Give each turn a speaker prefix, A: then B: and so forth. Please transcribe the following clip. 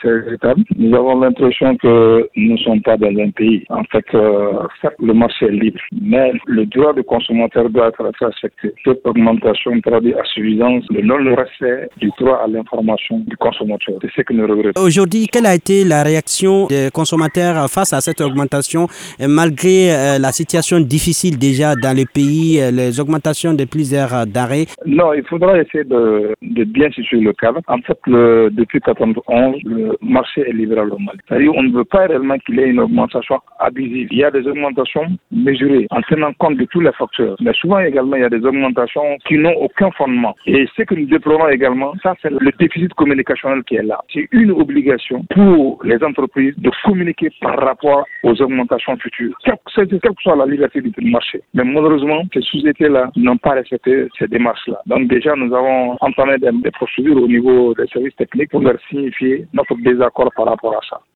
A: C'est véritable. Nous avons l'impression que nous ne sommes pas dans un pays. En fait, euh, le marché est libre, mais le droit du consommateur doit être respecté. Cette augmentation traduit à suffisance le non-respect du droit à l'information du consommateur. C'est ce que nous regrettons.
B: Aujourd'hui, quelle a été la réaction des consommateurs face à cette augmentation, malgré euh, la situation difficile déjà dans le pays, euh, les augmentations de plusieurs d'arrêts
A: Non, il faudra essayer de, de bien situer le cadre. En fait, le, depuis 1991, le marché est libéral au Mali. C'est-à-dire on ne veut pas réellement qu'il y ait une augmentation abusive. Il y a des augmentations mesurées en tenant compte de tous les facteurs. Mais souvent également, il y a des augmentations qui n'ont aucun fondement. Et ce que nous déplorons également, ça c'est le déficit communicationnel qui est là. C'est une obligation pour les entreprises de communiquer par rapport aux augmentations futures, quelle que soit la liberté du marché. Mais malheureusement, ces sociétés-là n'ont pas respecté ces démarches-là. Donc déjà, nous avons entamé des, des procédures au niveau des services techniques pour leur signifier notre désaccord par rapport à ça.